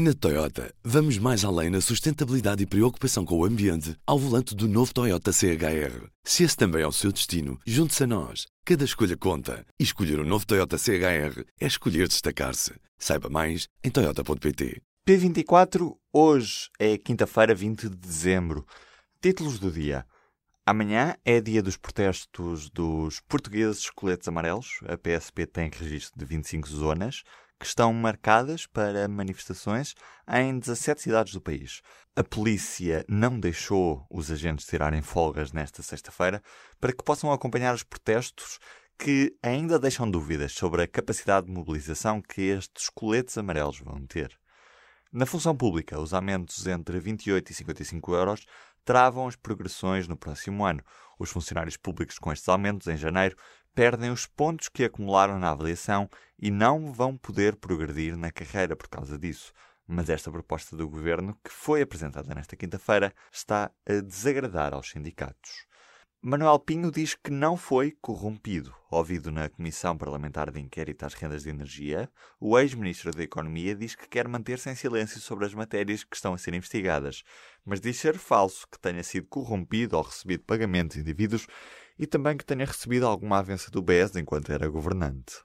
Na Toyota, vamos mais além na sustentabilidade e preocupação com o ambiente ao volante do novo Toyota CHR. Se esse também é o seu destino, junte-se a nós. Cada escolha conta. E escolher o um novo Toyota CHR é escolher destacar-se. Saiba mais em Toyota.pt. P24, hoje é quinta-feira, 20 de dezembro. Títulos do dia. Amanhã é dia dos protestos dos portugueses coletes amarelos. A PSP tem registro de 25 zonas que estão marcadas para manifestações em 17 cidades do país. A polícia não deixou os agentes tirarem folgas nesta sexta-feira para que possam acompanhar os protestos que ainda deixam dúvidas sobre a capacidade de mobilização que estes coletes amarelos vão ter. Na função pública, os aumentos entre 28 e 55 euros travam as progressões no próximo ano. Os funcionários públicos com estes aumentos em janeiro perdem os pontos que acumularam na avaliação e não vão poder progredir na carreira por causa disso. Mas esta proposta do governo, que foi apresentada nesta quinta-feira, está a desagradar aos sindicatos. Manuel Pinho diz que não foi corrompido. Ouvido na Comissão Parlamentar de Inquérito às Rendas de Energia, o ex-ministro da Economia diz que quer manter-se em silêncio sobre as matérias que estão a ser investigadas, mas diz ser falso que tenha sido corrompido ou recebido pagamentos indevidos e também que tenha recebido alguma avança do BES enquanto era governante.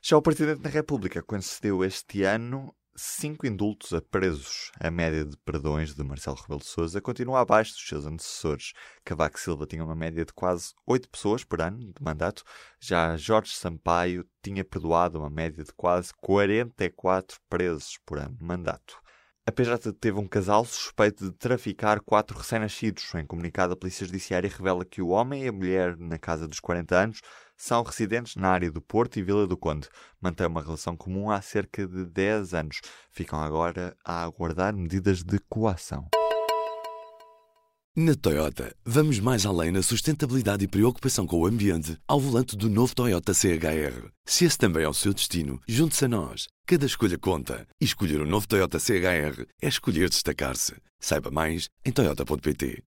Já o Presidente da República concedeu este ano cinco indultos a presos. A média de perdões de Marcelo Rebelo de Sousa continua abaixo dos seus antecessores. Cavaco Silva tinha uma média de quase oito pessoas por ano de mandato. Já Jorge Sampaio tinha perdoado uma média de quase 44 presos por ano de mandato. A PJ teve um casal suspeito de traficar quatro recém-nascidos. Em comunicado, a Polícia Judiciária revela que o homem e a mulher, na casa dos 40 anos, são residentes na área do Porto e Vila do Conde. Mantêm uma relação comum há cerca de 10 anos. Ficam agora a aguardar medidas de coação. Na Toyota, vamos mais além na sustentabilidade e preocupação com o ambiente ao volante do novo Toyota CHR. Se esse também é o seu destino, junte-se a nós. Cada escolha conta. E escolher o um novo Toyota CHR é escolher destacar-se. Saiba mais em Toyota.pt.